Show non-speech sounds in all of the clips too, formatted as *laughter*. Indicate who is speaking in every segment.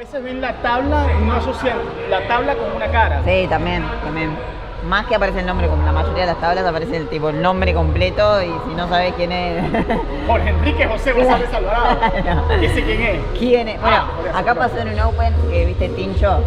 Speaker 1: veces ven la tabla y no asocian la tabla con una cara.
Speaker 2: Sí, también, también. Más que aparece el nombre, como la mayoría de las tablas aparece el tipo el nombre completo y si no sabes quién es. *laughs*
Speaker 1: Jorge Enrique José González Alvarado. *laughs*
Speaker 2: Claro.
Speaker 1: ¿Ese quién es?
Speaker 2: ¿Quién es? Bueno,
Speaker 1: Ah,
Speaker 2: acá pasó en un Open que viste Tincho.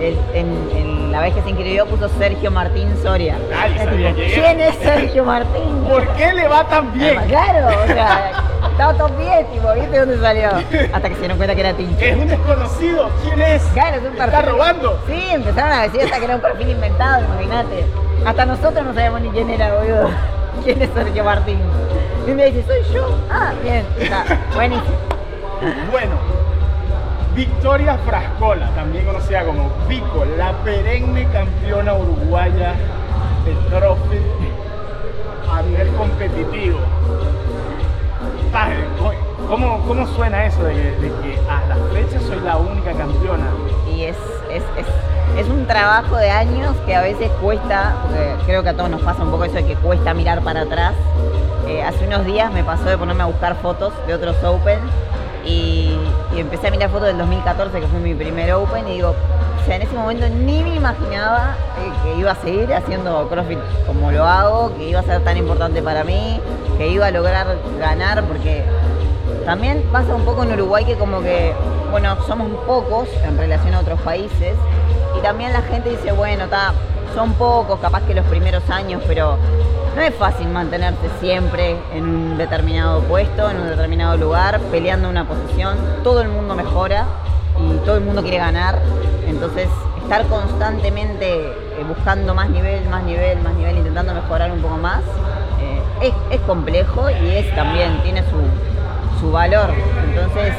Speaker 2: el- en, en la vez que se inscribió puso Sergio Martín Soria.
Speaker 1: Nadie sabía
Speaker 2: tipo.
Speaker 1: ¿Quién
Speaker 2: es Sergio Martín?
Speaker 1: ¿Por qué le va tan bien?
Speaker 2: Claro, o sea, *laughs* estaba todo bien, tipo, ¿viste dónde salió? Hasta que se dieron cuenta que era Tincho.
Speaker 1: Es un desconocido. ¿Quién es?
Speaker 2: Claro, es un perfil.
Speaker 1: ¿Está robando?
Speaker 2: Sí, empezaron a decir hasta que era un perfil inventado, imagínate. Hasta nosotros no sabíamos ni quién era, boludo. *laughs* ¿Quién es Sergio Martín? Y me dice, soy yo. Ah, bien, está, *laughs* buenísimo.
Speaker 1: Bueno, Victoria Frascola, también conocida como Vico, la perenne campeona uruguaya de CrossFit a nivel competitivo. ¿Cómo, cómo suena eso de que, a la fecha soy la única campeona?
Speaker 2: Y es, es, es, es un trabajo de años que a veces cuesta, porque creo que a todos nos pasa un poco eso de que cuesta mirar para atrás. Eh, hace unos días me pasó de ponerme a buscar fotos de otros Open y, y empecé a mirar fotos del 2014, que fue mi primer Open, y digo, en ese momento ni me imaginaba eh, que iba a seguir haciendo CrossFit como lo hago, que iba a ser tan importante para mí, que iba a lograr ganar, porque también pasa un poco en Uruguay que como que, bueno, somos pocos en relación a otros países y también la gente dice, bueno, ta, son pocos, capaz que los primeros años, pero no es fácil mantenerse siempre en un determinado puesto, en un determinado lugar, peleando una posición. Todo el mundo mejora y todo el mundo quiere ganar. Entonces, estar constantemente eh, buscando más nivel, más nivel, más nivel, intentando mejorar un poco más, eh, es, es complejo y es también, tiene su, su valor. Entonces,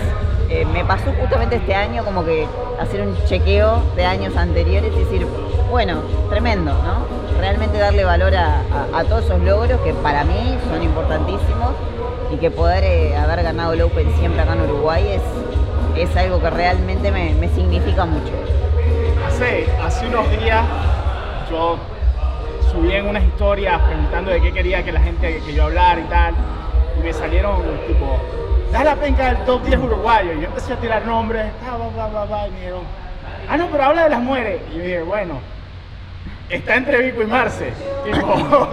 Speaker 2: eh, me pasó justamente este año como que hacer un chequeo de años anteriores y decir, bueno, tremendo, ¿no? Realmente darle valor a, a- todos esos logros que para mí son importantísimos y que poder haber ganado el Open siempre acá en Uruguay es, es algo que realmente me, me significa mucho.
Speaker 1: Hace, hace unos días yo subí en unas historias preguntando de qué quería que la gente que yo hablara y tal. Y me salieron tipo, da la penca del top 10 uruguayo. Y yo empecé a tirar nombres, va, va, y me dijeron, ah no, pero habla de las mujeres. Y yo dije, bueno, está entre Vico y Marce. Tipo,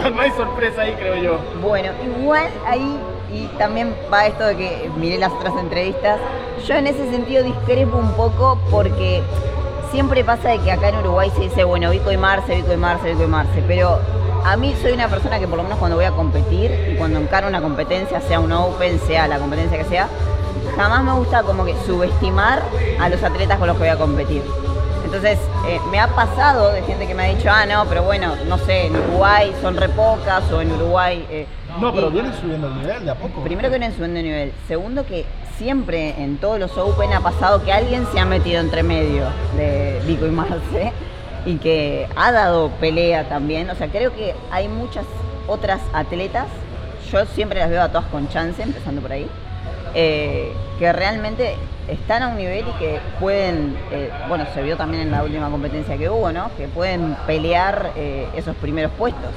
Speaker 1: *laughs* no hay sorpresa ahí, creo yo.
Speaker 2: Bueno, igual ahí, y también va esto de que miré las otras entrevistas, yo en ese sentido discrepo un poco porque siempre pasa de que acá en Uruguay se dice, bueno, Vico y Marce, Vico y Marce, Vico y Marce, pero a mí soy una persona que por lo menos cuando voy a competir y cuando encaro una competencia, sea un Open, sea la competencia que sea, jamás me gusta como que subestimar a los atletas con los que voy a competir. Entonces, eh, me ha pasado de gente que me ha dicho, ah, no, pero bueno, no sé, en Uruguay son re pocas o en Uruguay... eh,
Speaker 3: No, pero vienen subiendo el nivel de a poco.
Speaker 2: Primero que vienen subiendo de nivel. Segundo que siempre en todos los Open ha pasado que alguien se ha metido entre medio de Vico y Marce y que ha dado pelea también. O sea, creo que hay muchas otras atletas, yo siempre las veo a todas con chance, empezando por ahí, eh, que realmente están a un nivel y que pueden, eh, bueno, se vio también en la última competencia que hubo, ¿no? Que pueden pelear eh, esos primeros puestos.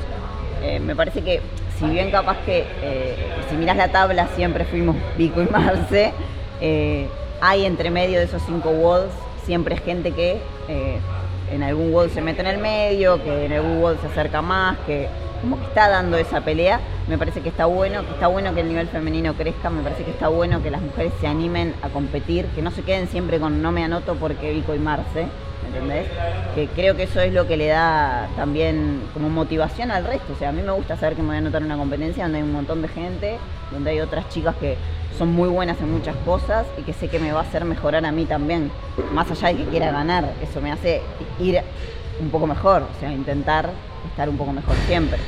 Speaker 2: Me parece que si bien capaz que si mirás la tabla siempre fuimos Pico y Marce, hay entre medio de esos cinco walls siempre gente que en algún wall se mete en el medio, que en algún wall se acerca más, que como que está dando esa pelea. Me parece que está bueno, que está bueno que el nivel femenino crezca, me parece que está bueno que las mujeres se animen a competir, que no se queden siempre con no me anoto porque Vico y Marce. ¿me entendés? Que creo que eso es lo que le da también como motivación al resto. O sea, a mí me gusta saber que me voy a anotar en una competencia donde hay un montón de gente, donde hay otras chicas que son muy buenas en muchas cosas y que sé que me va a hacer mejorar a mí también. Más allá de que quiera ganar, eso me hace ir un poco mejor, o sea, intentar estar un poco mejor siempre.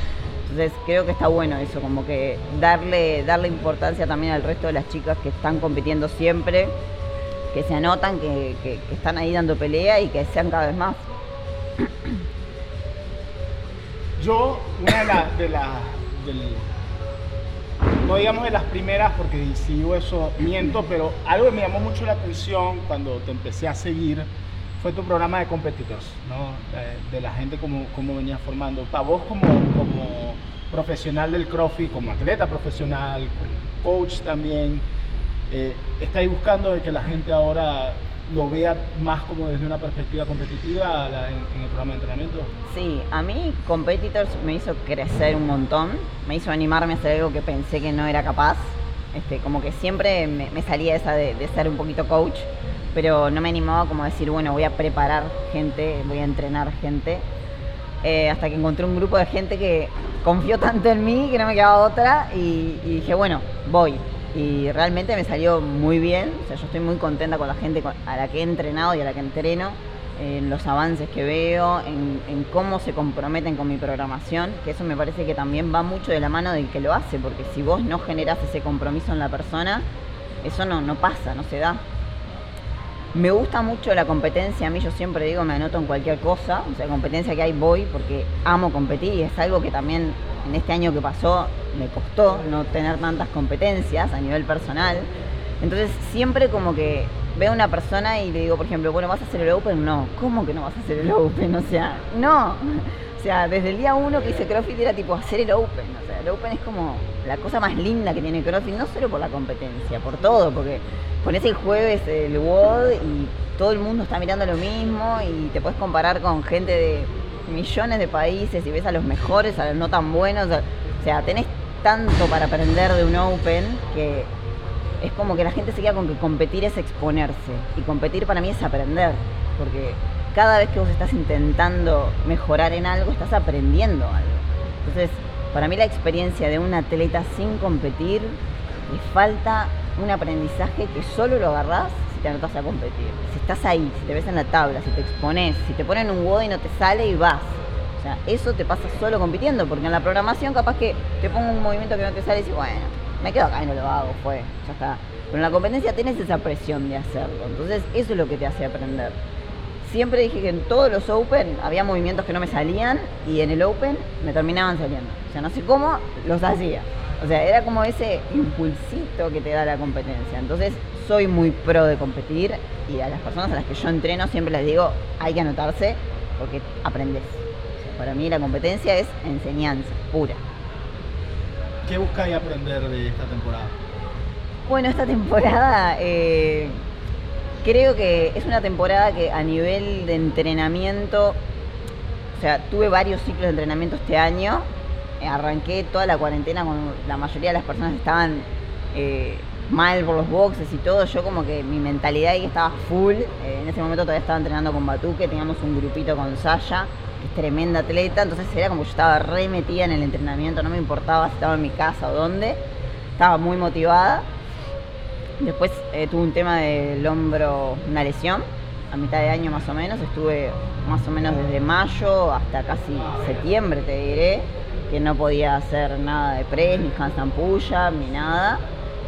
Speaker 2: Entonces creo que está bueno eso, como que darle, darle importancia también al resto de las chicas que están compitiendo siempre, que se anotan, que, que- están ahí dando pelea y que sean cada vez más. *clears throat*
Speaker 1: Yo, una de las, de no digamos de las primeras, porque si digo eso miento, pero algo que me llamó mucho la atención cuando te empecé a seguir fue tu programa de competitors, ¿no? De, de la gente como, como venías formando. Para vos como, como profesional del CrossFit, como atleta profesional, como coach también, Eh, ¿Estáis buscando de que la gente ahora lo vea más como desde una perspectiva competitiva en, el programa de entrenamiento?
Speaker 2: Sí, a mí Competitors me hizo crecer un montón, me hizo animarme a hacer algo que pensé que no era capaz. Este, como que siempre me, salía esa de, ser un poquito coach, pero no me animaba como a decir, bueno, voy a preparar gente, voy a entrenar gente. Eh, hasta que encontré un grupo de gente que confió tanto en mí que no me quedaba otra y dije, bueno, voy y realmente me salió muy bien. O sea, yo estoy muy contenta con la gente a la que he entrenado y a la que entreno, en los avances que veo, en, cómo se comprometen con mi programación, que eso me parece que también va mucho de la mano del que lo hace, porque si vos no generás ese compromiso en la persona, eso no, no pasa, no se da. Me gusta mucho la competencia, a mí yo siempre digo, me anoto en cualquier cosa, o sea, competencia que hay voy porque amo competir y es algo que también en este año que pasó me costó no tener tantas competencias a nivel personal. Entonces siempre como que veo a una persona y le digo, por ejemplo, bueno, ¿vas a hacer el Open? No, ¿cómo que no vas a hacer el Open? O sea, no. *laughs* O sea, desde el día uno que hice CrossFit era tipo hacer el Open. O sea, el Open es como la cosa más linda que tiene CrossFit, no solo por la competencia, por todo, porque pones el jueves el WOD y todo el mundo está mirando lo mismo y te puedes comparar con gente de millones de países y ves a los mejores, a los no tan buenos. O sea, tenés tanto para aprender de un Open que es como que la gente se queda con que competir es exponerse. Y competir para mí es aprender. Porque cada vez que vos estás intentando mejorar en algo, estás aprendiendo algo. Entonces, para mí la experiencia de un atleta sin competir, le falta un aprendizaje que solo lo agarrás si te anotas a competir. Si estás ahí, si te ves en la tabla, si te expones, si te ponen un WOD y no te sale y vas. O sea, eso te pasa solo compitiendo, porque en la programación capaz que te pongo un movimiento que no te sale y dices, bueno, me quedo acá y no lo hago, fue, ya está. Pero en la competencia tienes esa presión de hacerlo. Entonces, eso es lo que te hace aprender. Siempre dije que en todos los Open había movimientos que no me salían y en el Open me terminaban saliendo. O sea, no sé cómo los hacía. O sea, era como ese impulsito que te da la competencia. Entonces, soy muy pro de competir y a las personas a las que yo entreno siempre les digo, hay que anotarse porque aprendes. para mí la competencia es enseñanza pura.
Speaker 1: ¿Qué buscáis aprender de esta temporada?
Speaker 2: Bueno, esta temporada eh, creo que es una temporada que a nivel de entrenamiento, o sea, tuve varios ciclos de entrenamiento este año. Eh, arranqué toda la cuarentena cuando la mayoría de las personas estaban eh, mal por los boxes y todo, yo como que mi mentalidad ahí estaba full, eh, en ese momento todavía estaba entrenando con Batuque, teníamos un grupito con Sasha, que es tremenda atleta, entonces era como yo estaba re metida en el entrenamiento, no me importaba si estaba en mi casa o dónde, estaba muy motivada. Después tuve un tema del hombro, una lesión, a mitad de año más o menos, estuve más o menos desde mayo hasta casi septiembre, te diré, que no podía hacer nada de press, ni handstand ni nada.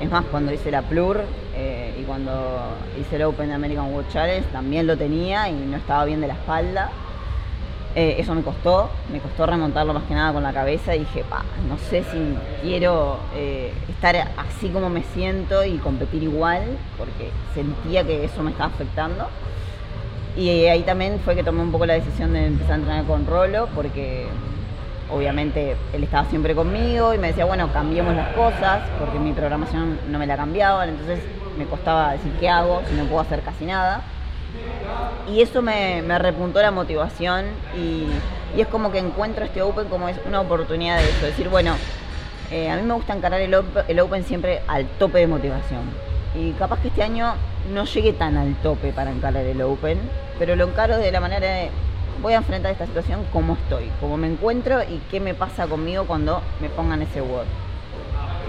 Speaker 2: Es más, cuando hice la Plur eh, y cuando hice el Open American World Challenge también lo tenía y no estaba bien de la espalda. Eh, eso me costó, me costó remontarlo más que nada con la cabeza y dije, pa, no sé si quiero eh, estar así como me siento y competir igual, porque sentía que eso me estaba afectando. Y ahí también fue que tomé un poco la decisión de empezar a entrenar con Rolo, porque obviamente él estaba siempre conmigo y me decía, bueno, cambiemos las cosas, porque mi programación no me la cambiaban, entonces me costaba decir qué hago si no puedo hacer casi nada. Y eso me, repuntó la motivación y, es como que encuentro este Open como es una oportunidad de eso, decir, bueno, eh, a mí me gusta encarar el open, siempre al tope de motivación. Y capaz que este año no llegue tan al tope para encarar el Open, pero lo encaro de la manera de voy a enfrentar esta situación como estoy, como me encuentro y qué me pasa conmigo cuando me pongan ese Word.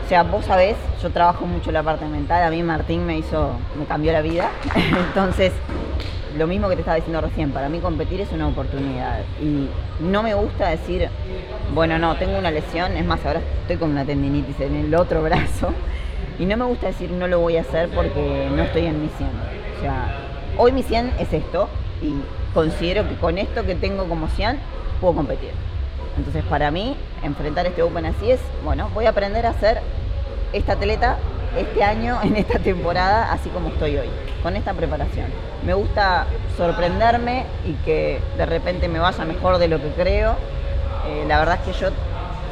Speaker 2: O sea, vos sabés, yo trabajo mucho la parte mental, a mí Martín me hizo, me cambió la vida. *laughs* Entonces, lo mismo que te estaba diciendo recién, para mí competir es una oportunidad. Y no me gusta decir, bueno, no, tengo una lesión, es más, ahora estoy con una tendinitis en el otro brazo. Y no me gusta decir no lo voy a hacer porque no estoy en mi 100. O sea, hoy mi 100 es esto y considero que con esto que tengo como 100 puedo competir. Entonces para mí, enfrentar este Open así es, bueno, voy a aprender a ser esta atleta este año, en esta temporada, así como estoy hoy, con esta preparación. Me gusta sorprenderme y que de repente me vaya mejor de lo que creo. Eh, la verdad es que yo,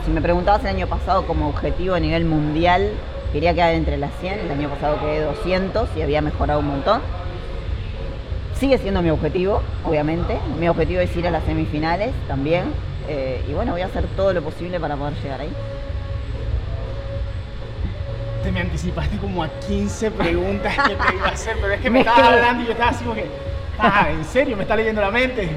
Speaker 2: si me preguntabas el año pasado como objetivo a nivel mundial, quería quedar entre las 100, el año pasado quedé 200 y había mejorado un montón. Sigue siendo mi objetivo, obviamente. Mi objetivo es ir a las semifinales también. Eh, y bueno, voy a hacer todo lo posible para poder llegar ahí.
Speaker 1: Te me anticipaste como a 15 *laughs* preguntas que te iba a hacer, pero es que me, estaba hablando y yo estaba así como que, ah, ¿en serio? ¿Me está leyendo la mente?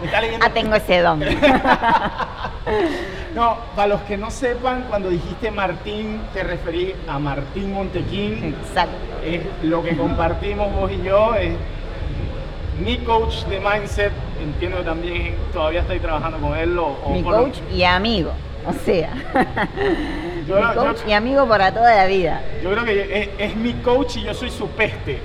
Speaker 1: ¿Me está leyendo...
Speaker 2: ah, tengo ese don. *laughs*
Speaker 1: no, para los que no sepan, cuando dijiste Martín, te referí a Martín Montequín.
Speaker 2: Exacto.
Speaker 1: Es lo que compartimos vos y yo. Es mi coach de mindset, entiendo que también todavía estoy trabajando con él. O,
Speaker 2: mi coach y amigo, o sea. Mi coach y amigo para toda la vida.
Speaker 1: Yo creo que es, mi coach y yo soy su peste.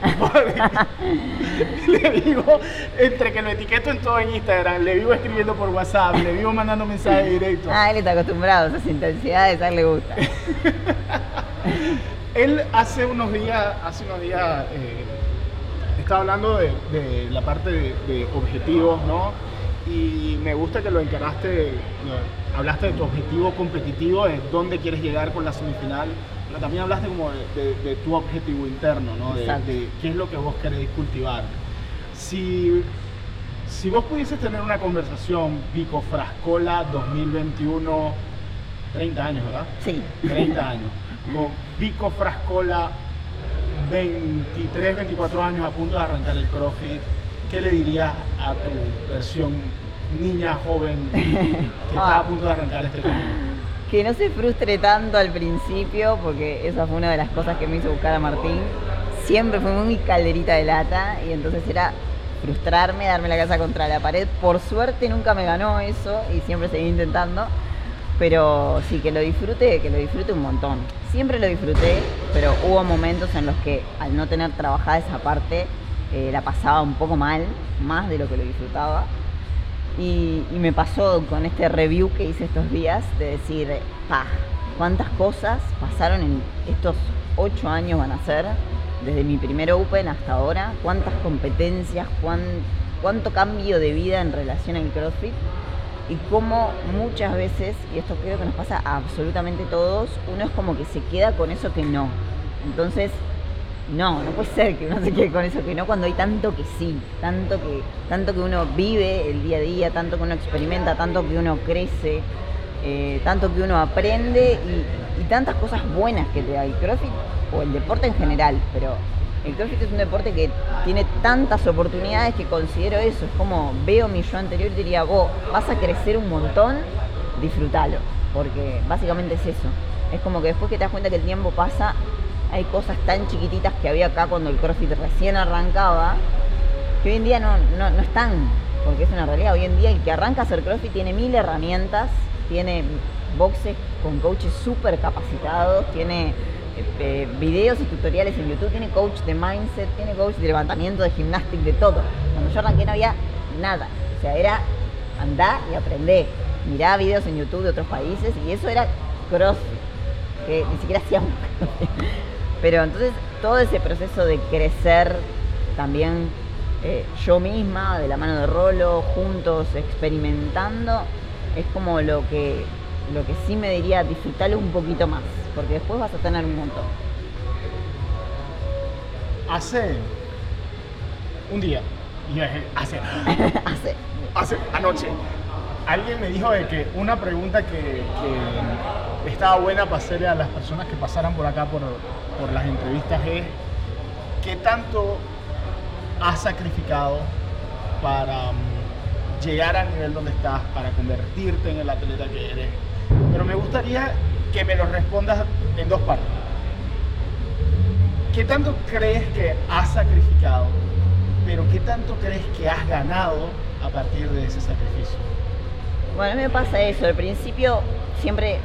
Speaker 1: *laughs* le digo, entre que lo etiqueto en todo en Instagram, le vivo escribiendo por WhatsApp, le vivo mandando mensajes directos.
Speaker 2: Ah, él está acostumbrado a esas intensidades, a él le gusta. *laughs*
Speaker 1: él hace unos días, hace unos días eh, estaba hablando de, la parte de, objetivos, ¿no? Y me gusta que lo encaraste, hablaste de tu objetivo competitivo, de dónde quieres llegar con la semifinal, pero también hablaste como de, tu objetivo interno, ¿no? De, qué es lo que vos querés cultivar. Si, si vos pudieses tener una conversación, Pico Frascola 2021, 30 años, ¿verdad?
Speaker 2: Sí.
Speaker 1: 30 años. Con Pico Frascola 23, 24 años a punto de arrancar el CrossFit, ¿qué le dirías a tu versión niña joven *laughs* que está a punto de arrancar este camino?
Speaker 2: Que no se frustre tanto al principio, porque esa fue una de las cosas que me hizo buscar a Martín. Siempre fue muy calderita de lata y entonces era frustrarme, darme la casa contra la pared. Por suerte nunca me ganó eso y siempre seguí intentando. Pero sí, que lo disfrute, que lo disfrute un montón. Siempre lo disfruté, pero hubo momentos en los que al no tener trabajada esa parte, eh, la pasaba un poco mal, más de lo que lo disfrutaba. Y, me pasó con este review que hice estos días de decir, pa, cuántas cosas pasaron en estos ocho años van a ser, desde mi primer Open hasta ahora, cuántas competencias, cuánto cambio de vida en relación al CrossFit y cómo muchas veces, y esto creo que nos pasa a absolutamente todos, uno es como que se queda con eso que no. Entonces, no, no puede ser que uno se quede con eso que no cuando hay tanto que sí, tanto que, tanto que uno vive el día a día, tanto que uno experimenta, tanto que uno crece, eh, tanto que uno aprende y, y, tantas cosas buenas que te da el CrossFit o el deporte en general, pero el CrossFit es un deporte que tiene tantas oportunidades que considero eso. Es como veo mi yo anterior y diría, vos vas a crecer un montón, disfrútalo. Porque básicamente es eso. Es como que después que te das cuenta que el tiempo pasa, hay cosas tan chiquititas que había acá cuando el CrossFit recién arrancaba, que hoy en día no, no, no están. Porque es una realidad. Hoy en día el que arranca a hacer CrossFit tiene mil herramientas, tiene boxes con coaches súper capacitados, tiene este, videos y tutoriales en YouTube, tiene coach de mindset, tiene coach de levantamiento, de gimnástica, de todo. Cuando yo arranqué no había nada. O sea, era andar y aprender. Mirá videos en YouTube de otros países y eso era CrossFit, que ni siquiera hacíamos Pero entonces todo ese proceso de crecer también eh, yo misma, de la mano de Rolo, juntos, experimentando, es como lo que, lo que sí me diría disfrutarlo un poquito más porque después vas a tener un montón.
Speaker 1: Hace un día, hace, *laughs*
Speaker 2: hace,
Speaker 1: hace anoche, alguien me dijo de que una pregunta que, estaba buena para hacerle a las personas que pasaran por acá por, por las entrevistas es ¿qué tanto has sacrificado para mm, llegar al nivel donde estás, para convertirte en el atleta que eres? Pero me gustaría que me lo respondas en dos partes. ¿Qué tanto crees que has sacrificado, pero qué tanto crees que has ganado a partir de ese sacrificio?
Speaker 2: Bueno, a mí me pasa eso. Al principio siempre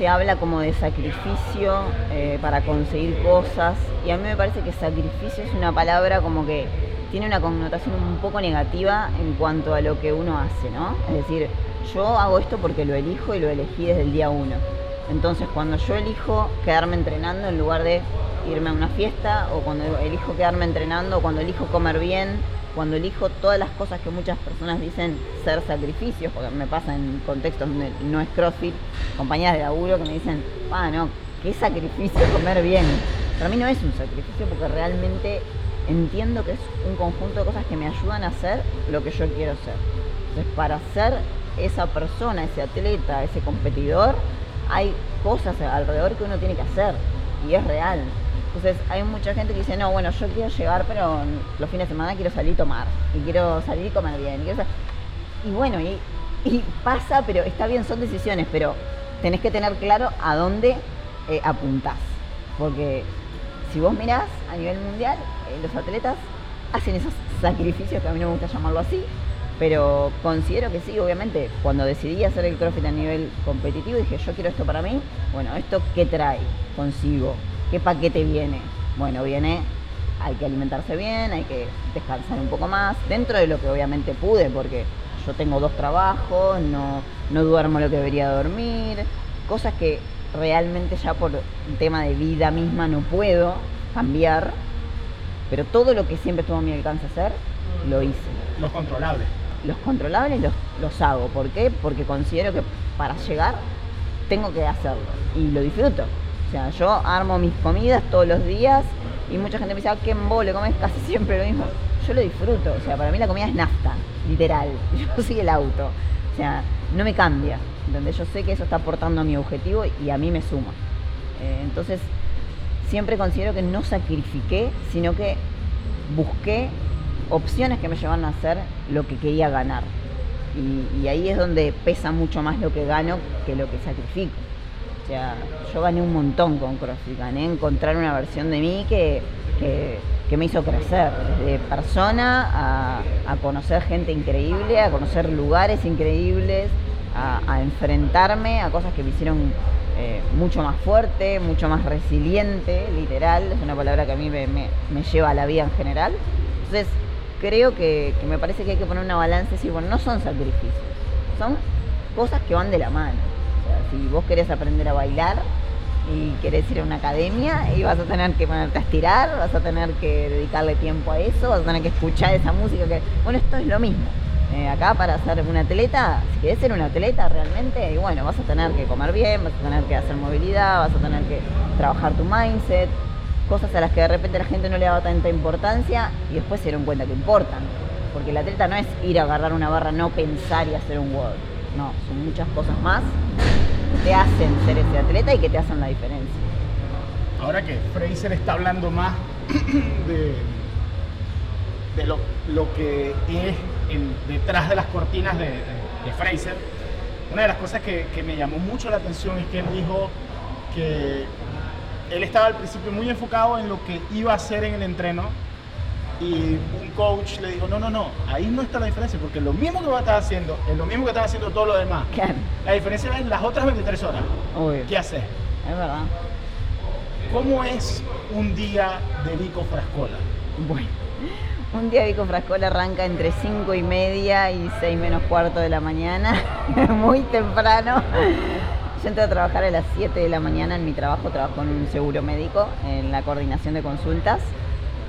Speaker 2: se habla como de sacrificio eh, para conseguir cosas y a mí me parece que sacrificio es una palabra como que tiene una connotación un poco negativa en cuanto a lo que uno hace, ¿no? Es decir, yo hago esto porque lo elijo y lo elegí desde el día uno. Entonces cuando yo elijo quedarme entrenando en lugar de irme a una fiesta, o cuando elijo quedarme entrenando, o cuando elijo comer bien, cuando elijo todas las cosas que muchas personas dicen ser sacrificios, porque me pasa en contextos donde no es CrossFit, compañías de laburo que me dicen, ah, no, qué sacrificio comer bien. Para mí no es un sacrificio porque realmente entiendo que es un conjunto de cosas que me ayudan a hacer lo que yo quiero ser. Entonces, para ser esa persona, ese atleta, ese competidor, hay cosas alrededor que uno tiene que hacer y es real. Entonces hay mucha gente que dice, no, bueno, yo quiero llegar, pero los fines de semana quiero salir y tomar, y quiero salir y comer bien. Y, bueno, y, pasa, pero está bien, son decisiones, pero tenés que tener claro a dónde eh, apuntás. Porque si vos mirás a nivel mundial, eh, los atletas hacen esos sacrificios, que a mí no me gusta llamarlo así, pero considero que sí, obviamente, cuando decidí hacer el CrossFit a nivel competitivo, dije, yo quiero esto para mí, bueno, ¿esto qué trae consigo? ¿Qué paquete viene? Bueno, viene, hay que alimentarse bien, hay que descansar un poco más, dentro de lo que obviamente pude, porque yo tengo dos trabajos, no, no duermo lo que debería dormir, cosas que realmente ya por un tema de vida misma no puedo cambiar, pero todo lo que siempre estuvo a mi alcance hacer, lo hice.
Speaker 1: Los controlables
Speaker 2: los controlables los, los hago. ¿Por qué? Porque considero que para llegar tengo que hacerlo y lo disfruto. O sea, yo armo mis comidas todos los días y mucha gente me dice, ah, qué embole, comes casi *laughs* siempre lo mismo. Yo lo disfruto, o sea, para mí la comida es nafta, literal. *laughs* Yo soy el auto, o sea, no me cambia. Donde yo sé que eso está aportando a mi objetivo y a mí me suma. Eh, entonces, siempre considero que no sacrifiqué, sino que busqué opciones que me llevan a hacer lo que quería ganar. Y, ahí es donde pesa mucho más lo que gano que lo que sacrifico. O sea, yo gané un montón con CrossFit, gané encontrar una versión de mí que, me hizo crecer, desde persona a, conocer gente increíble, a conocer lugares increíbles, a, enfrentarme a cosas que me hicieron eh, mucho más fuerte, mucho más resiliente, literal, es una palabra que a mí me, me lleva a la vida en general. Entonces, creo que, me parece que hay que poner una balanza y decir, bueno, no son sacrificios, son cosas que van de la mano. Si vos querés aprender a bailar y querés ir a una academia y vas a tener que ponerte a estirar, vas a tener que dedicarle tiempo a eso, vas a tener que escuchar esa música que, bueno, esto es lo mismo. Eh, acá para ser un atleta, si querés ser un atleta realmente, y bueno, vas a tener que comer bien, vas a tener que hacer movilidad, vas a tener que trabajar tu mindset, cosas a las que de repente la gente no le daba tanta importancia y después se dieron cuenta que importan. Porque el atleta no es ir a agarrar una barra, no pensar y hacer un world. No, son muchas cosas más que te hacen ser ese atleta y que te hacen la diferencia.
Speaker 1: Ahora que Fraser está hablando más *clears throat* de, lo, que es detrás de las cortinas de, Fraser, una de las cosas que, que me llamó mucho la atención es que él dijo que él estaba al principio muy enfocado en lo que iba a hacer en el entreno y un coach le dijo, no, no, no, ahí no está la diferencia, porque lo mismo que vas a estar haciendo es lo mismo que estás haciendo todo lo demás. La diferencia es las otras 23 horas. ¿Qué haces?
Speaker 2: Es verdad.
Speaker 1: ¿Cómo es un día de Vico Frascola?
Speaker 2: Bueno, un día de Vico Frascola arranca entre 5 y media y 6 menos cuarto de la mañana, *laughs* muy temprano. Yo entro a trabajar a las 7 de la mañana en mi trabajo, trabajo en un seguro médico, en la coordinación de consultas.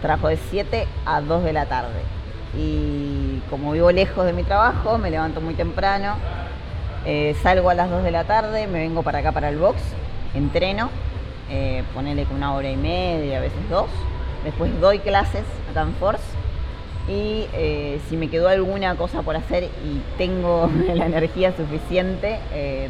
Speaker 2: Trabajo de 7 a 2 de la tarde. Y como vivo lejos de mi trabajo, me levanto muy temprano, eh, salgo a las 2 de la tarde, me vengo para acá para el box, entreno, eh, ponele una hora y media, a veces dos. Después doy clases acá en Force y eh, si me quedó alguna cosa por hacer y tengo *laughs* la energía suficiente, eh,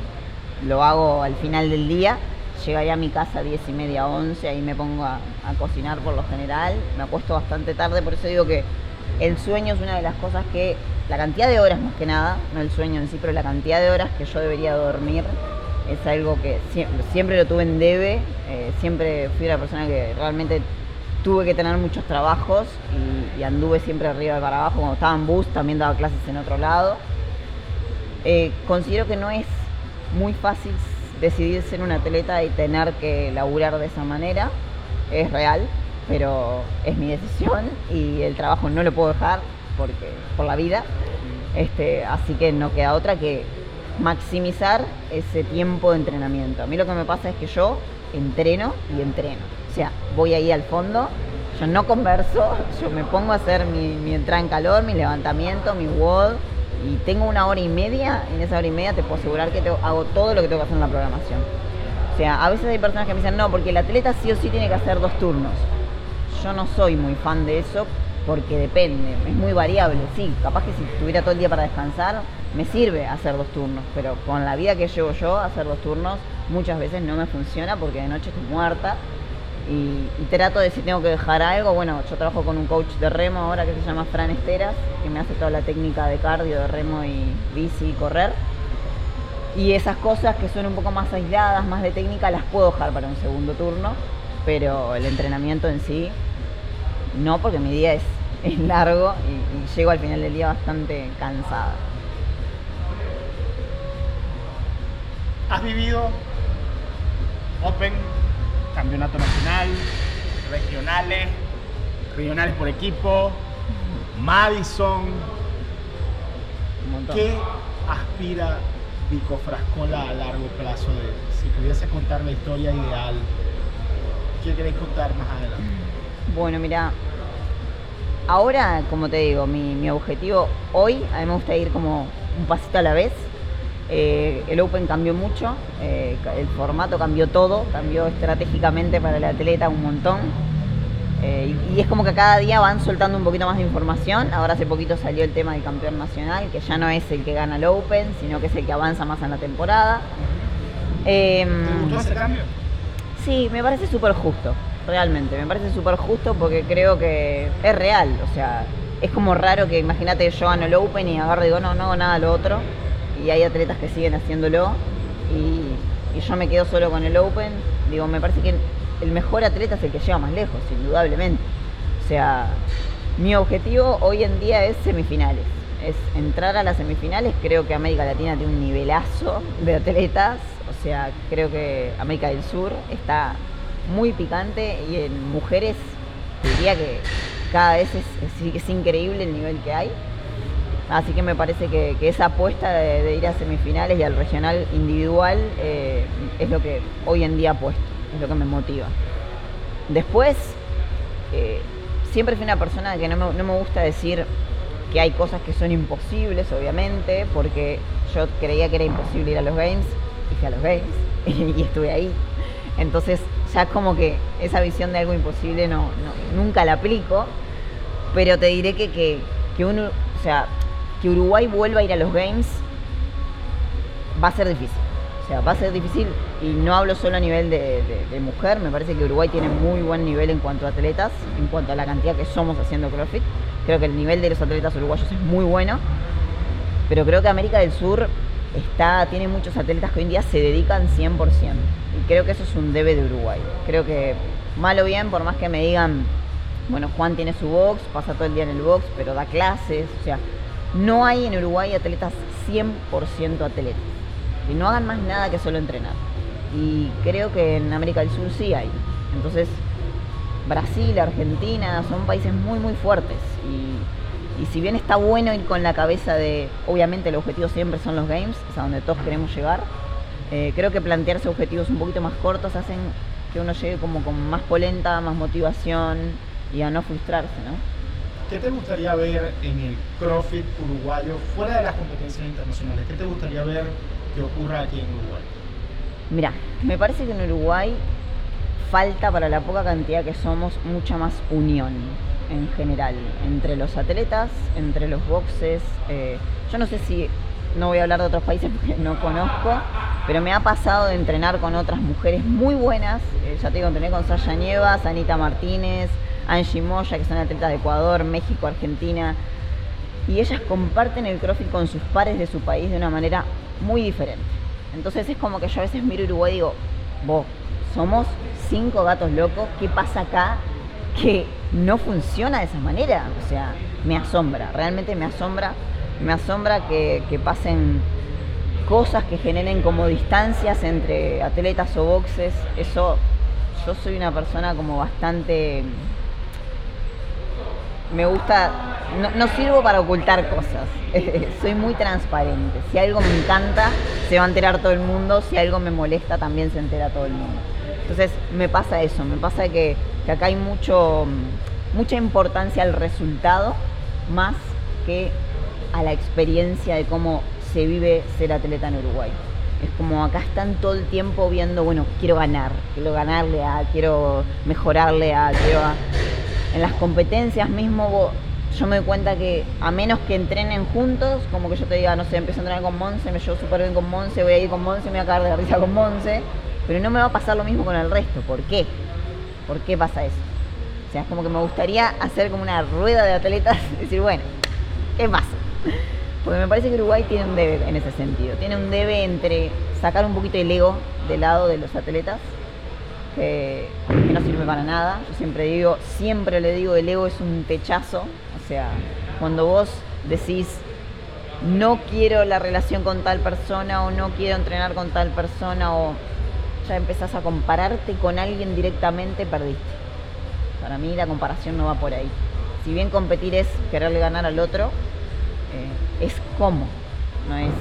Speaker 2: lo hago al final del día. Llegaría a mi casa a 10 y media, 11, ahí me pongo a, cocinar por lo general. Me acuesto bastante tarde, por eso digo que el sueño es una de las cosas que, la cantidad de horas más que nada, no el sueño en sí, pero la cantidad de horas que yo debería dormir es algo que siempre, lo tuve en debe. Eh, siempre fui una persona que realmente tuve que tener muchos trabajos y, anduve siempre arriba de para abajo. Cuando estaba en bus también daba clases en otro lado. Eh, considero que no es muy fácil decidir ser un atleta y tener que laburar de esa manera. Es real, pero es mi decisión y el trabajo no lo puedo dejar porque, por la vida. Este, así que no queda otra que maximizar ese tiempo de entrenamiento. A mí lo que me pasa es que yo entreno y entreno. O sea, voy ahí al fondo, yo no converso, *laughs* yo me pongo a hacer mi, mi entrada en calor, mi levantamiento, mi WOD, y tengo una hora y media, en esa hora y media te puedo asegurar que hago todo lo que tengo que hacer en la programación. sea, a veces hay personas que me dicen, no, porque el atleta sí o sí tiene que hacer dos turnos. Yo no soy muy fan de eso porque depende, es muy variable. Sí, capaz que si tuviera todo el día para descansar, me sirve hacer dos turnos, pero con la vida que llevo yo, hacer dos turnos muchas veces no me funciona porque de noche estoy muerta. Y, trato de si tengo que dejar algo, bueno, yo trabajo con un coach de remo ahora que se llama Fran Esteras, que me hace toda la técnica de cardio, de remo y bici y correr. Y esas cosas que son un poco más aisladas, más de técnica, las puedo dejar para un segundo turno, pero el entrenamiento en sí, no, porque mi día es, *laughs* largo y, y llego al final del día bastante cansada.
Speaker 1: ¿Has vivido Open, Campeonato Nacional, regionales, regionales por equipo, Madison? ¿Qué aspira Vico Frascola a largo plazo? De, si pudiese contar la historia ideal, ¿qué queréis contar más adelante?
Speaker 2: Bueno, mira, ahora, como te digo, mi, mi objetivo hoy, a mí me gusta ir como un pasito a la vez eh, el Open cambió mucho, eh, el formato cambió todo, cambió estratégicamente para el atleta un montón. Eh, y, es como que cada día van soltando un poquito más de información. Ahora hace poquito salió el tema del campeón nacional, que ya no es el que gana el Open, sino que es el que avanza más en la temporada.
Speaker 1: ¿Te gustó ese cambio?
Speaker 2: Sí, me parece súper justo, realmente. Me parece súper justo porque creo que es real. O sea, es como raro que imagínate yo gano el Open y agarro y digo, no, no hago nada lo otro y hay atletas que siguen haciéndolo y, yo me quedo solo con el Open. Digo, me parece que el mejor atleta es el que llega más lejos, indudablemente. O sea, mi objetivo hoy en día es semifinales. Es entrar a las semifinales. Creo que América Latina tiene un nivelazo de atletas. O sea, creo que América del Sur está muy picante y en mujeres diría que cada vez es, es increíble el nivel que hay. Así que me parece que, esa apuesta de, ir a semifinales y al regional individual eh, es lo que hoy en día apuesto, es lo que me motiva. Después, eh, siempre fui una persona que no me, gusta decir que hay cosas que son imposibles, obviamente, porque yo creía que era imposible ir a los Games y fui a los Games *laughs* y estuve ahí. Entonces ya como que esa visión de algo imposible no, nunca la aplico, pero te diré que, que uno, o sea, que Uruguay vuelva a ir a los Games va a ser difícil. O sea, va a ser difícil y no hablo solo a nivel de, mujer, me parece que Uruguay tiene muy buen nivel en cuanto a atletas, en cuanto a la cantidad que somos haciendo CrossFit. Creo que el nivel de los atletas uruguayos es muy bueno, pero creo que América del Sur está, tiene muchos atletas que hoy en día se dedican 100%. Y creo que eso es un debe de Uruguay. Creo que, mal o bien, por más que me digan, bueno, Juan tiene su box, pasa todo el día en el box, pero da clases, o sea, no hay en Uruguay atletas 100% atletas, que no hagan más nada que solo entrenar. Y creo que en América del Sur sí hay. Entonces, Brasil, Argentina, son países muy, muy fuertes. Y, si bien está bueno ir con la cabeza de, obviamente el objetivo siempre son los Games, es a donde todos queremos llegar, eh, creo que plantearse objetivos un poquito más cortos hacen que uno llegue como con más polenta, más motivación y a no frustrarse, ¿no?
Speaker 1: ¿Qué te gustaría ver en el CrossFit uruguayo fuera de las competencias internacionales? ¿Qué te gustaría ver que ocurra aquí en Uruguay?
Speaker 2: Mira, me parece que en Uruguay falta para la poca cantidad que somos mucha más unión en general entre los atletas, entre los boxes. Eh, yo no sé si, no voy a hablar de otros países porque no conozco, pero me ha pasado de entrenar con otras mujeres muy buenas. Eh, ya te digo, entrené con Sasha Nievas, Anita Martínez, Angie Moya, que son atletas de Ecuador, México, Argentina. Y ellas comparten el CrossFit con sus pares de su país de una manera muy diferente. Entonces es como que yo a veces miro Uruguay y digo, vos, somos cinco gatos locos, ¿qué pasa acá que no funciona de esa manera? O sea, me asombra, realmente me asombra, me asombra que, que pasen cosas que generen como distancias entre atletas o boxes. Eso, yo soy una persona como bastante me gusta, no, sirvo para ocultar cosas, *laughs* soy muy transparente. Si algo me encanta, se va a enterar todo el mundo, si algo me molesta, también se entera todo el mundo. Entonces me pasa eso, me pasa que, acá hay mucho, mucha importancia al resultado más que a la experiencia de cómo se vive ser atleta en Uruguay. Es como acá están todo el tiempo viendo, bueno, quiero ganar, quiero ganarle a, quiero mejorarle a, quiero a... En las competencias mismo yo me doy cuenta que a menos que entrenen juntos, como que yo te diga, no sé, empiezo a entrenar con Monse, me llevo súper bien con Monse, voy a ir con Monse, me voy a caer de la risa con Monse, pero no me va a pasar lo mismo con el resto. ¿Por qué? ¿Por qué pasa eso? O sea, es como que me gustaría hacer como una rueda de atletas *laughs* y decir, bueno, ¿qué pasa? Porque me parece que Uruguay tiene un debe en ese sentido. Tiene un debe entre sacar un poquito el ego del lado de los atletas, que, no sirve para nada. Yo siempre digo, siempre le digo, el ego es un techazo o sea, cuando vos decís, no quiero la relación con tal persona o no quiero entrenar con tal persona o ya empezás a compararte con alguien directamente, perdiste. Para mí la comparación no va por ahí. Si bien competir es quererle ganar al otro, eh, es cómo, no es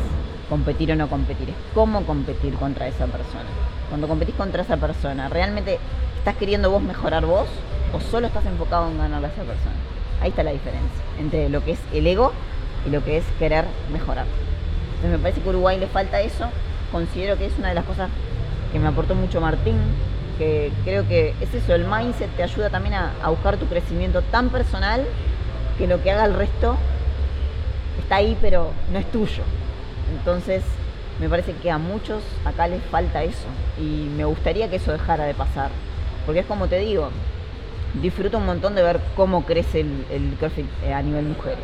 Speaker 2: competir o no competir, es cómo competir contra esa persona. Cuando competís contra esa persona, ¿realmente estás queriendo vos mejorar vos o solo estás enfocado en ganar a esa persona? Ahí está la diferencia entre lo que es el ego y lo que es querer mejorar. Entonces me parece que a Uruguay le falta eso. Considero que es una de las cosas que me aportó mucho Martín, que creo que es eso, el mindset te ayuda también a buscar tu crecimiento tan personal que lo que haga el resto está ahí pero no es tuyo. Entonces me parece que a muchos acá les falta eso y me gustaría que eso dejara de pasar. Porque es como te digo, disfruto un montón de ver cómo crece el, CrossFit eh, a nivel mujeres.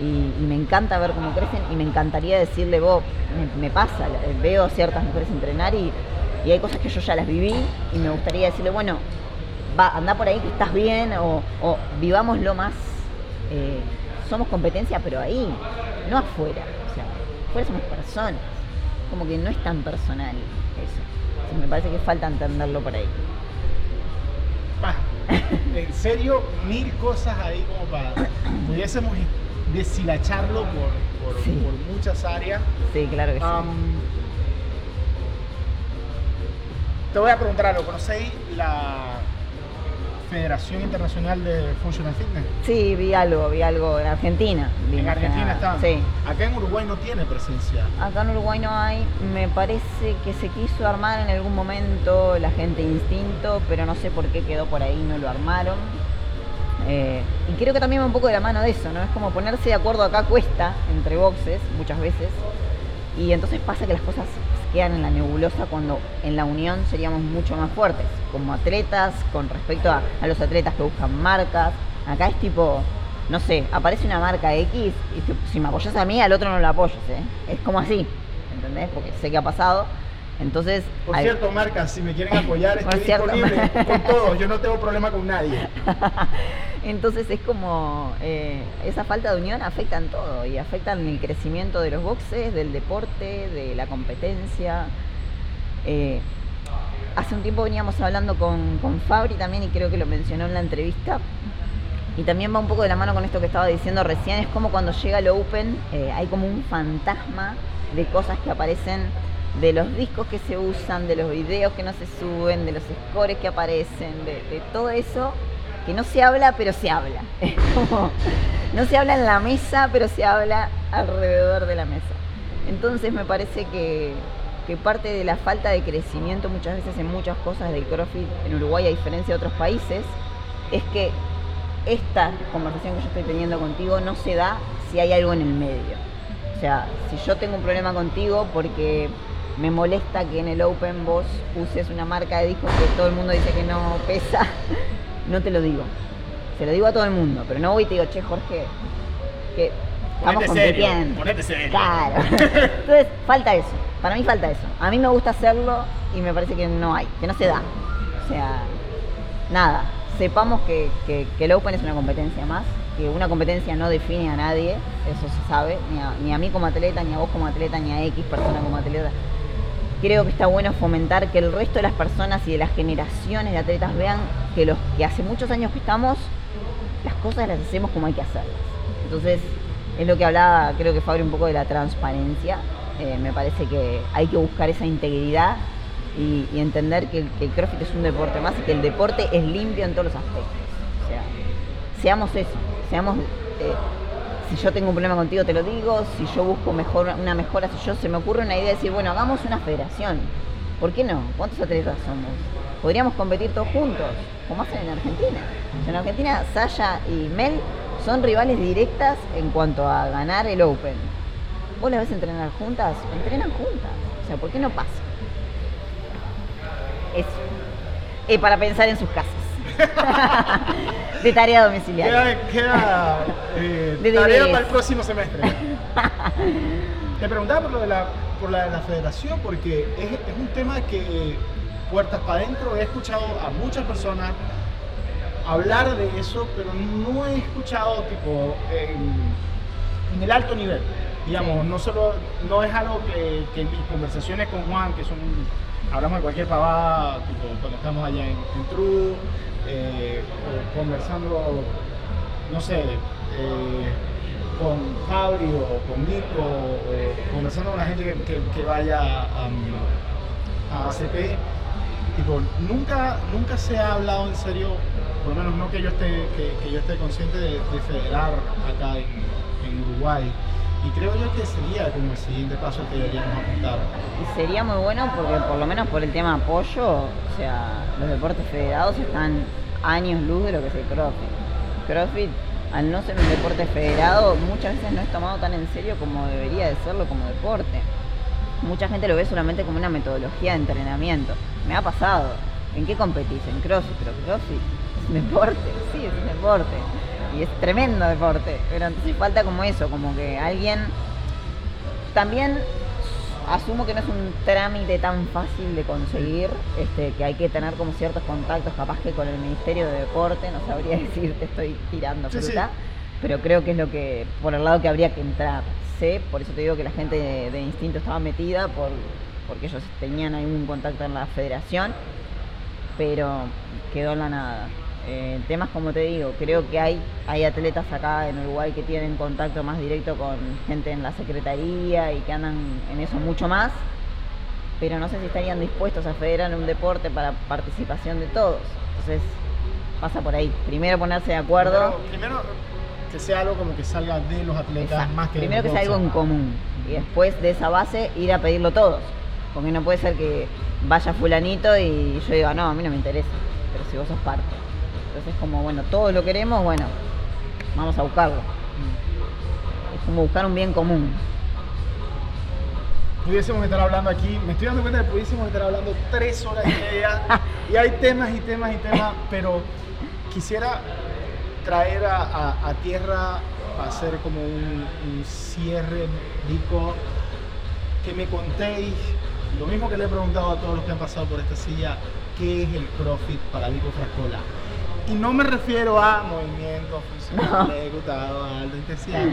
Speaker 2: Y, me encanta ver cómo crecen y me encantaría decirle, vos, me, pasa, veo ciertas mujeres entrenar y, hay cosas que yo ya las viví y me gustaría decirle, bueno, va, anda por ahí que estás bien o, o vivámoslo más. Eh, somos competencia, pero ahí, no afuera. O sea, afuera somos personas. Como que no es tan personal eso. me parece que falta entenderlo por ahí.
Speaker 1: en serio, mil cosas ahí como para pudiésemos deshilacharlo por, por, muchas áreas.
Speaker 2: Sí, claro que sí.
Speaker 1: Te voy a preguntar algo, ¿conocéis la Federación Internacional de Functional Fitness.
Speaker 2: Sí, vi algo, vi algo en Argentina.
Speaker 1: en Argentina está. Sí. Acá en Uruguay no tiene presencia.
Speaker 2: Acá en Uruguay no hay. Me parece que se quiso armar en algún momento la gente Instinto, pero no sé por qué quedó por ahí, no lo armaron. Eh, y creo que también va un poco de la mano de eso, ¿no? Es como ponerse de acuerdo acá cuesta entre boxes muchas veces. Y entonces pasa que las cosas quedan en la nebulosa cuando en la unión seríamos mucho más fuertes, como atletas, con respecto a, los atletas que buscan marcas. Acá es tipo, no sé, aparece una marca X y si me apoyas a mí, al otro no lo apoyes, ¿eh? Es como así, ¿entendés? Porque sé que ha pasado. Entonces,
Speaker 1: por cierto, marcas, si me quieren apoyar, *laughs* estoy disponible con todos, yo no tengo problema con nadie. *laughs*
Speaker 2: Entonces es como eh, esa falta de unión afecta en todo y afecta en el crecimiento de los boxes, del deporte, de la competencia. Eh, hace un tiempo veníamos hablando con, con, Fabri también y creo que lo mencionó en la entrevista. Y también va un poco de la mano con esto que estaba diciendo recién, es como cuando llega el Open, eh, hay como un fantasma de cosas que aparecen de los discos que se usan, de los videos que no se suben, de los scores que aparecen, de, todo eso, que no se habla, pero se habla. *laughs* no se habla en la mesa, pero se habla alrededor de la mesa. Entonces me parece que, parte de la falta de crecimiento muchas veces en muchas cosas del CrossFit en Uruguay, a diferencia de otros países, es que esta conversación que yo estoy teniendo contigo no se da si hay algo en el medio. O sea, si yo tengo un problema contigo porque me molesta que en el Open vos uses una marca de discos que todo el mundo dice que no pesa, no te lo digo. Se lo digo a todo el mundo, pero no voy y te digo, che, Jorge, que estamos compitiendo. Claro. *laughs* Entonces, falta eso. Para mí falta eso. A mí me gusta hacerlo y me parece que no hay, que no se da. O sea, nada. Sepamos que, que, el Open es una competencia más, que una competencia no define a nadie, eso se sabe, ni a, ni a mí como atleta, ni a vos como atleta, ni a X persona como atleta creo que está bueno fomentar que el resto de las personas y de las generaciones de atletas vean que los que hace muchos años que estamos, las cosas las hacemos como hay que hacerlas. Entonces, es lo que hablaba, creo que Fabri, un poco de la transparencia. Eh, me parece que hay que buscar esa integridad y, entender que, el CrossFit es un deporte más y que el deporte es limpio en todos los aspectos. O sea, seamos eso, seamos, eh, si yo tengo un problema contigo te lo digo, si yo busco mejor, una mejora, si yo se me ocurre una idea de decir, bueno, hagamos una federación. ¿Por qué no? ¿Cuántos atletas somos? Podríamos competir todos juntos, como hacen en Argentina. En Argentina, Saya y Mel son rivales directas en cuanto a ganar el Open. ¿Vos las ves entrenar juntas? Entrenan juntas. O sea, ¿por qué no pasa? Eso. Eh, para pensar en sus casas. *laughs* de tarea domiciliaria.
Speaker 1: Queda, queda *laughs* eh,
Speaker 2: De
Speaker 1: tarea para el próximo semestre. *laughs* Te preguntaba por lo de la, por la, de la federación, porque es, es un tema que puertas para adentro he escuchado a muchas personas hablar de eso, pero no he escuchado tipo en, en el alto nivel. Digamos,
Speaker 2: Sí.
Speaker 1: no solo, no es algo que, que en mis conversaciones con Juan, que son, hablamos de cualquier pavada, tipo cuando estamos allá en, en True, eh, conversando, no sé, eh, con Fabri o con Nico, o conversando con la gente que, vaya a, a ACP, tipo, nunca, nunca se ha hablado en serio, por lo menos no que yo esté, que, que yo esté consciente de, de federar acá en, en Uruguay. Y creo yo que sería como el siguiente paso que deberíamos apuntar.
Speaker 2: Y sería muy bueno porque por lo menos por el tema apoyo, o sea, los deportes federados están años luz de lo que es el CrossFit. CrossFit, al no ser un deporte federado, muchas veces no es tomado tan en serio como debería de serlo como deporte. Mucha gente lo ve solamente como una metodología de entrenamiento. Me ha pasado. ¿En qué competís? En CrossFit, pero CrossFit es un deporte, sí, es un deporte. Y es tremendo deporte. Pero entonces falta como eso, como que alguien también asumo que no es un trámite tan fácil de conseguir, este, que hay que tener como ciertos contactos, capaz que con el Ministerio de Deporte, no sabría *laughs* decirte, estoy tirando
Speaker 1: Sí, sí.
Speaker 2: fruta, pero creo que es lo que, por el lado que habría que entrar. Sé, por eso te digo que la gente de, de Instinto estaba metida, por, porque ellos tenían algún contacto en la federación, pero quedó en la nada. Eh, temas como te digo, creo que hay, hay atletas acá en Uruguay que tienen contacto más directo con gente en la secretaría y que andan en eso mucho más, pero no sé si estarían dispuestos a federar un deporte para participación de todos. Entonces, pasa por ahí. Primero ponerse de acuerdo.
Speaker 1: Primero, primero, que sea algo como que salga de los atletas
Speaker 2: Exacto.
Speaker 1: más que de
Speaker 2: Primero que
Speaker 1: los
Speaker 2: sea algo en común y después de esa base ir a pedirlo todos. Porque no puede ser que vaya fulanito y yo diga, no, a mí no me interesa, pero si vos sos parte. Entonces como, bueno, todos lo queremos, bueno, vamos a buscarlo. Es como buscar un bien común.
Speaker 1: Pudiésemos estar hablando aquí, me estoy dando cuenta que pudiésemos estar hablando tres horas y media *laughs* y hay temas y temas y temas, pero quisiera traer a, a- a tierra, hacer como un, un cierre rico, que me contéis, lo mismo que le he preguntado a todos los que han pasado por esta silla, ¿qué es el CrossFit para Vico Frascola? Y no me refiero a movimiento, funcional,
Speaker 2: No. *laughs*
Speaker 1: ejecutado, alta intensidad,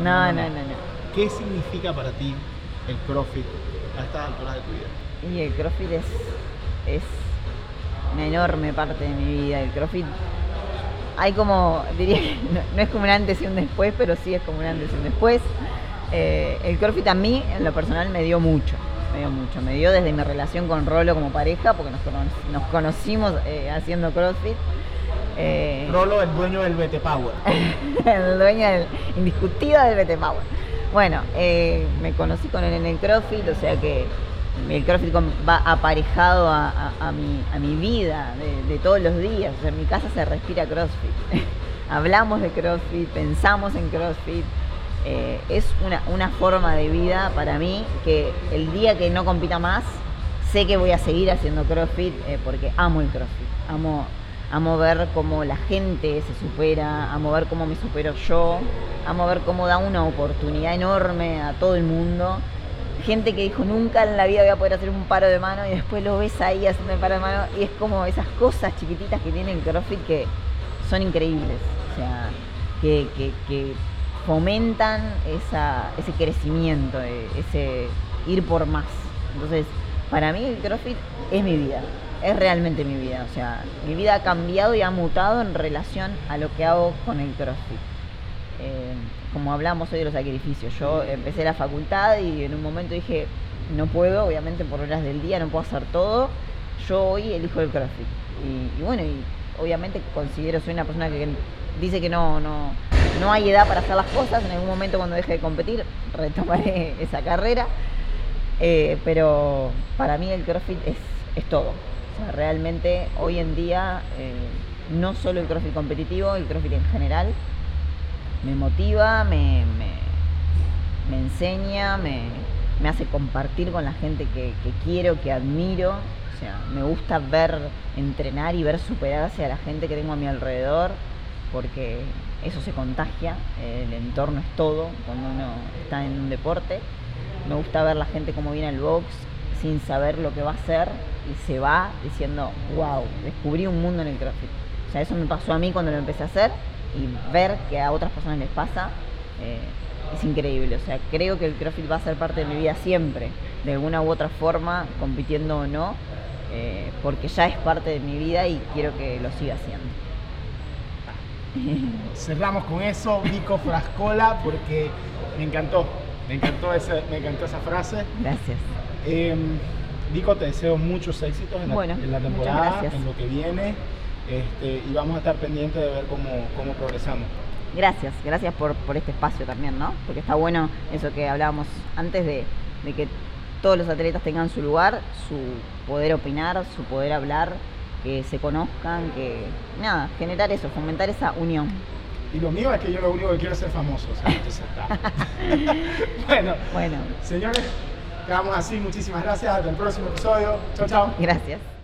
Speaker 2: No, no, no, no.
Speaker 1: ¿Qué significa para ti el CrossFit a estas alturas de tu vida?
Speaker 2: Y el CrossFit es, es una enorme parte de mi vida. El CrossFit, hay como, diría que no, no es como un antes y un después, pero sí es como un antes y un después. Eh, el CrossFit a mí, en lo personal, me dio mucho. Me dio mucho. Me dio desde mi relación con Rolo como pareja, porque nos conocimos eh, haciendo CrossFit. Eh,
Speaker 1: Rolo, el dueño del BT Power. *laughs*
Speaker 2: el dueño del, indiscutido del BT Power. Bueno, eh, me conocí con él en el CrossFit, o sea que el CrossFit va aparejado a, a- a mi, a mi vida de, de todos los días. O sea, en mi casa se respira CrossFit. *laughs* Hablamos de CrossFit, pensamos en CrossFit. Eh, es una, una forma de vida para mí que el día que no compita más, sé que voy a seguir haciendo CrossFit eh, porque amo el CrossFit. Amo, amo ver cómo la gente se supera, amo ver cómo me supero yo, amo ver cómo da una oportunidad enorme a todo el mundo. Gente que dijo nunca en la vida voy a poder hacer un paro de mano y después lo ves ahí haciendo el paro de mano y es como esas cosas chiquititas que tiene el CrossFit que son increíbles. O sea, que, que- que fomentan esa, ese crecimiento, eh, ese ir por más. Entonces, para mí el CrossFit es mi vida, es realmente mi vida. O sea, mi vida ha cambiado y ha mutado en relación a lo que hago con el CrossFit. Eh, como hablamos hoy de los sacrificios, yo empecé la facultad y en un momento dije, no puedo, obviamente por horas del día no puedo hacer todo, yo hoy elijo el CrossFit. Y, bueno, y obviamente considero, soy una persona que dice que no, no, no hay edad para hacer las cosas. En algún momento cuando deje de competir *laughs* retomaré esa carrera. Eh, pero para mí el CrossFit es, es todo. Realmente hoy en día eh, no solo el CrossFit competitivo, el CrossFit en general me motiva, me, me, me enseña, me, me hace compartir con la gente que, que quiero, que admiro. O sea, me gusta ver entrenar y ver superarse a la gente que tengo a mi alrededor, porque eso se contagia, el entorno es todo cuando uno está en un deporte. Me gusta ver la gente cómo viene al box sin saber lo que va a hacer y se va diciendo, wow, descubrí un mundo en el CrossFit. O sea, eso me pasó a mí cuando lo empecé a hacer y ver que a otras personas les pasa eh, es increíble. O sea, creo que el CrossFit va a ser parte de mi vida siempre, de alguna u otra forma, compitiendo o no, eh, porque ya es parte de mi vida y quiero que lo siga haciendo. *laughs*
Speaker 1: Cerramos con eso, Vico Frascola, porque me encantó, me encantó, ese, me encantó esa frase.
Speaker 2: Gracias.
Speaker 1: Eh, Vico, te deseo muchos éxitos en la, en temporada, en lo que viene, este, y vamos a estar pendientes de ver cómo, cómo progresamos.
Speaker 2: Gracias, gracias por, por este espacio también, ¿no? Porque está bueno eso que hablábamos antes de, de que todos los atletas tengan su lugar, su poder opinar, su poder hablar, que se conozcan, que nada, generar eso, fomentar esa unión.
Speaker 1: Y lo mío es que yo lo único que quiero es ser famoso, o sea, está. *laughs* *laughs* bueno,
Speaker 2: Bueno,
Speaker 1: señores, quedamos así, muchísimas gracias, hasta el próximo episodio. Chao, chao.
Speaker 2: gracias.